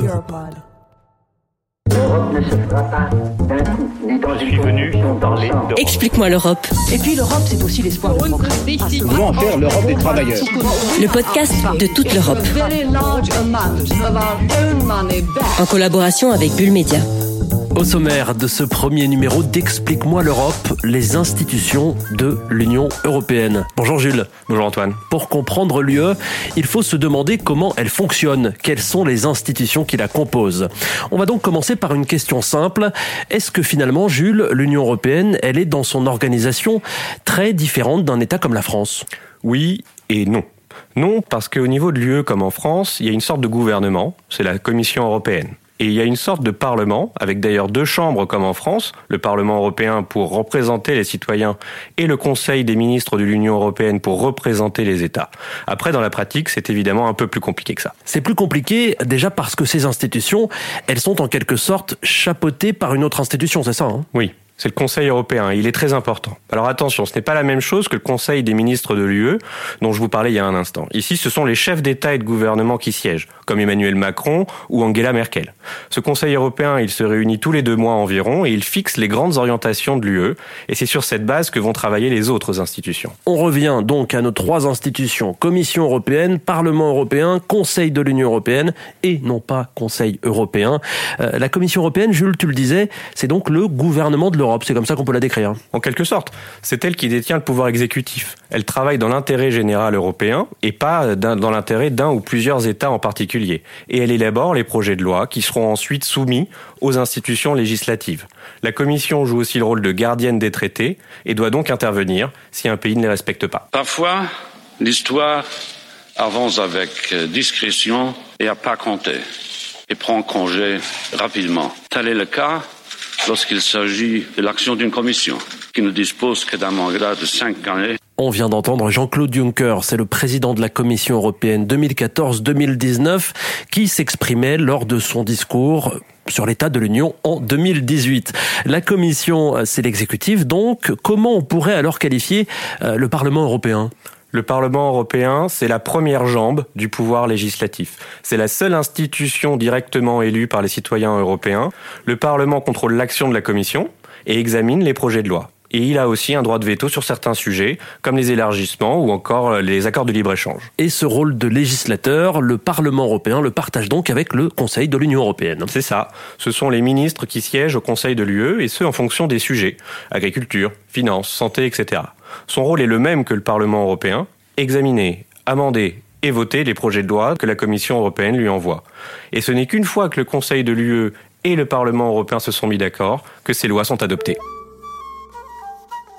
Europod. L'Europe ne se fera pas d'un coup, ni dans une convention d'ensemble. Explique-moi l'Europe. Et puis l'Europe, c'est aussi l'espoir progrès. Comment en faire l'Europe des travailleurs Le podcast de toute l'Europe. En collaboration avec Bulle Média. Au sommaire de ce premier numéro d'Explique-moi l'Europe, les institutions de l'Union européenne. Bonjour Jules. Bonjour Antoine. Pour comprendre l'UE, il faut se demander comment elle fonctionne, quelles sont les institutions qui la composent. On va donc commencer par une question simple. Est-ce que finalement, Jules, l'Union européenne, elle est dans son organisation très différente d'un État comme la France? Oui et non. Non, parce qu'au niveau de l'UE comme en France, il y a une sorte de gouvernement, c'est la Commission européenne. Et il y a une sorte de parlement, avec d'ailleurs deux chambres comme en France, le Parlement européen pour représenter les citoyens et le Conseil des ministres de l'Union européenne pour représenter les États. Après, dans la pratique, c'est évidemment un peu plus compliqué que ça. C'est plus compliqué déjà parce que ces institutions, elles sont en quelque sorte chapeautées par une autre institution, c'est ça hein? Oui, c'est le Conseil européen. Il est très important. Alors attention, ce n'est pas la même chose que le Conseil des ministres de l'UE dont je vous parlais il y a un instant. Ici, ce sont les chefs d'État et de gouvernement qui siègent, comme Emmanuel Macron ou Angela Merkel. Ce Conseil européen, il se réunit tous les deux mois environ et il fixe les grandes orientations de l'UE. Et c'est sur cette base que vont travailler les autres institutions. On revient donc à nos trois institutions, Commission européenne, Parlement européen, Conseil de l'Union européenne et non pas Conseil européen. Euh, la Commission européenne, Jules, tu le disais, c'est donc le gouvernement de l'Europe. C'est comme ça qu'on peut la décrire. En quelque sorte, c'est elle qui détient le pouvoir exécutif. Elle travaille dans l'intérêt général européen et pas dans l'intérêt d'un ou plusieurs États en particulier. Et elle élabore les projets de loi qui seront ensuite soumis aux institutions législatives. La Commission joue aussi le rôle de gardienne des traités et doit donc intervenir si un pays ne les respecte pas. Parfois, l'histoire avance avec discrétion et à pas compter et prend congé rapidement. Tel est le cas lorsqu'il s'agit de l'action d'une commission qui ne dispose que d'un mandat de cinq années. On vient d'entendre Jean-Claude Juncker, c'est le président de la Commission européenne 2014-2019, qui s'exprimait lors de son discours sur l'état de l'Union en 2018. La Commission, c'est l'exécutif, donc comment on pourrait alors qualifier euh, le Parlement européen? Le Parlement européen, c'est la première jambe du pouvoir législatif. C'est la seule institution directement élue par les citoyens européens. Le Parlement contrôle l'action de la Commission et examine les projets de loi. Et il a aussi un droit de veto sur certains sujets, comme les élargissements ou encore les accords de libre-échange. Et ce rôle de législateur, le Parlement européen le partage donc avec le Conseil de l'Union européenne. C'est ça. Ce sont les ministres qui siègent au Conseil de l'UE, et ce en fonction des sujets. Agriculture, finances, santé, etc. Son rôle est le même que le Parlement européen, examiner, amender et voter les projets de loi que la Commission européenne lui envoie. Et ce n'est qu'une fois que le Conseil de l'UE et le Parlement européen se sont mis d'accord que ces lois sont adoptées.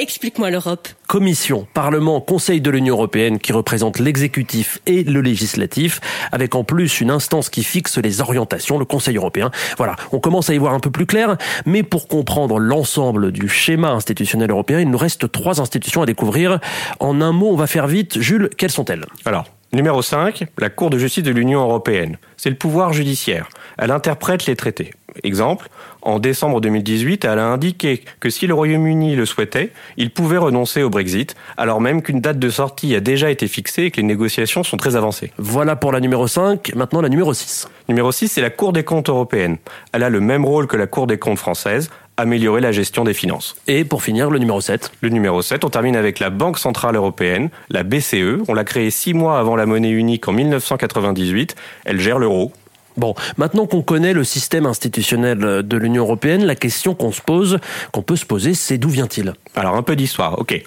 Explique-moi l'Europe. Commission, Parlement, Conseil de l'Union européenne qui représente l'exécutif et le législatif, avec en plus une instance qui fixe les orientations, le Conseil européen. Voilà, on commence à y voir un peu plus clair, mais pour comprendre l'ensemble du schéma institutionnel européen, il nous reste trois institutions à découvrir. En un mot, on va faire vite. Jules, quelles sont-elles? Alors, Numéro 5, la Cour de justice de l'Union européenne. C'est le pouvoir judiciaire. Elle interprète les traités. Exemple, en décembre 2018, elle a indiqué que si le Royaume-Uni le souhaitait, il pouvait renoncer au Brexit, alors même qu'une date de sortie a déjà été fixée et que les négociations sont très avancées. Voilà pour la numéro 5, maintenant la numéro 6. Numéro 6, c'est la Cour des comptes européenne. Elle a le même rôle que la Cour des comptes française, améliorer la gestion des finances. Et pour finir, le numéro 7 Le numéro 7, on termine avec la Banque Centrale Européenne, la BCE. On l'a créée six mois avant la monnaie unique en 1998. Elle gère l'euro. Bon, maintenant qu'on connaît le système institutionnel de l'Union européenne, la question qu'on se pose, qu'on peut se poser, c'est d'où vient-il? Alors un peu d'histoire, ok.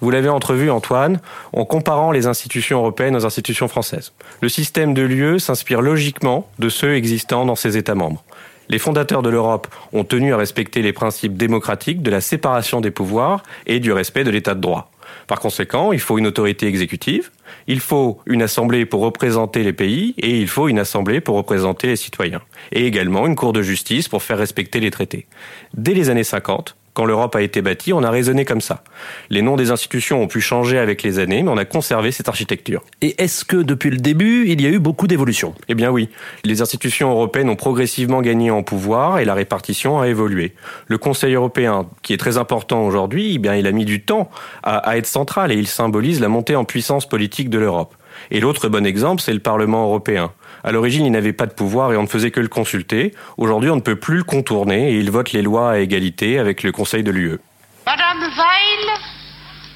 Vous l'avez entrevu, Antoine, en comparant les institutions européennes aux institutions françaises. Le système de l'UE s'inspire logiquement de ceux existant dans ses États membres. Les fondateurs de l'Europe ont tenu à respecter les principes démocratiques de la séparation des pouvoirs et du respect de l'état de droit. Par conséquent, il faut une autorité exécutive, il faut une assemblée pour représenter les pays et il faut une assemblée pour représenter les citoyens. Et également une cour de justice pour faire respecter les traités. Dès les années 50, quand l'Europe a été bâtie, on a raisonné comme ça. Les noms des institutions ont pu changer avec les années, mais on a conservé cette architecture. Et est-ce que depuis le début, il y a eu beaucoup d'évolutions? Eh bien oui. Les institutions européennes ont progressivement gagné en pouvoir et la répartition a évolué. Le Conseil européen, qui est très important aujourd'hui, eh bien il a mis du temps à, à être central et il symbolise la montée en puissance politique de l'Europe. Et l'autre bon exemple, c'est le Parlement européen. À l'origine, il n'avait pas de pouvoir et on ne faisait que le consulter. Aujourd'hui, on ne peut plus le contourner et il vote les lois à égalité avec le Conseil de l'UE. Madame Weil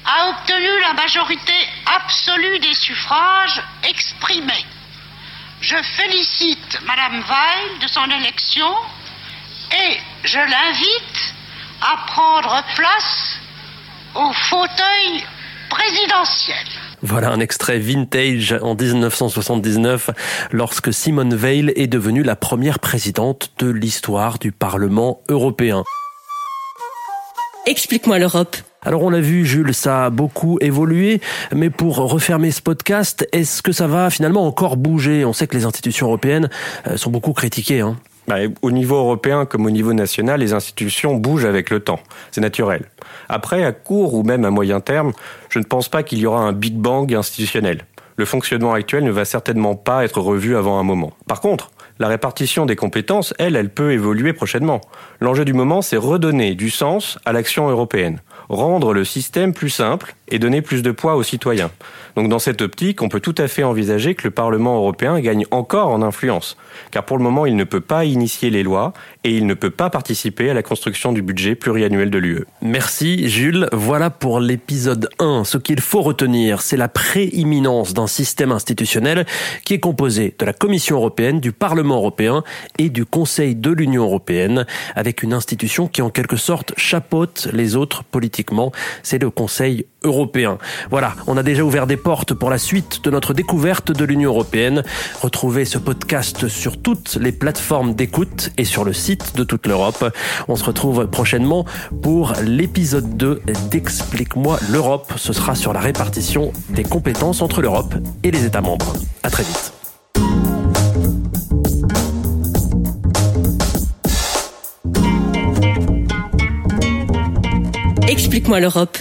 a obtenu la majorité absolue des suffrages exprimés. Je félicite Madame Weil de son élection et je l'invite à prendre place au fauteuil présidentiel. Voilà un extrait vintage en 1979 lorsque Simone Veil est devenue la première présidente de l'histoire du Parlement européen. Explique-moi l'Europe. Alors on l'a vu Jules, ça a beaucoup évolué, mais pour refermer ce podcast, est-ce que ça va finalement encore bouger? On sait que les institutions européennes euh, sont beaucoup critiquées. Hein. Bah, au niveau européen comme au niveau national, les institutions bougent avec le temps. C'est naturel. Après, à court ou même à moyen terme, je ne pense pas qu'il y aura un Big Bang institutionnel. Le fonctionnement actuel ne va certainement pas être revu avant un moment. Par contre, la répartition des compétences, elle, elle peut évoluer prochainement. L'enjeu du moment, c'est redonner du sens à l'action européenne, rendre le système plus simple et donner plus de poids aux citoyens. Donc dans cette optique, on peut tout à fait envisager que le Parlement européen gagne encore en influence, car pour le moment, il ne peut pas initier les lois et il ne peut pas participer à la construction du budget pluriannuel de l'UE. Merci Jules. Voilà pour l'épisode 1. Ce qu'il faut retenir, c'est la prééminence d'un système institutionnel qui est composé de la Commission européenne, du Parlement européen et du Conseil de l'Union européenne, avec une institution qui en quelque sorte chapeaute les autres politiquement. C'est le Conseil européen. Voilà, on a déjà ouvert des portes pour la suite de notre découverte de l'Union européenne. Retrouvez ce podcast sur toutes les plateformes d'écoute et sur le site de toute l'Europe. On se retrouve prochainement pour l'épisode 2 d'Explique-moi l'Europe. Ce sera sur la répartition des compétences entre l'Europe et les États membres. À très vite. Explique-moi l'Europe.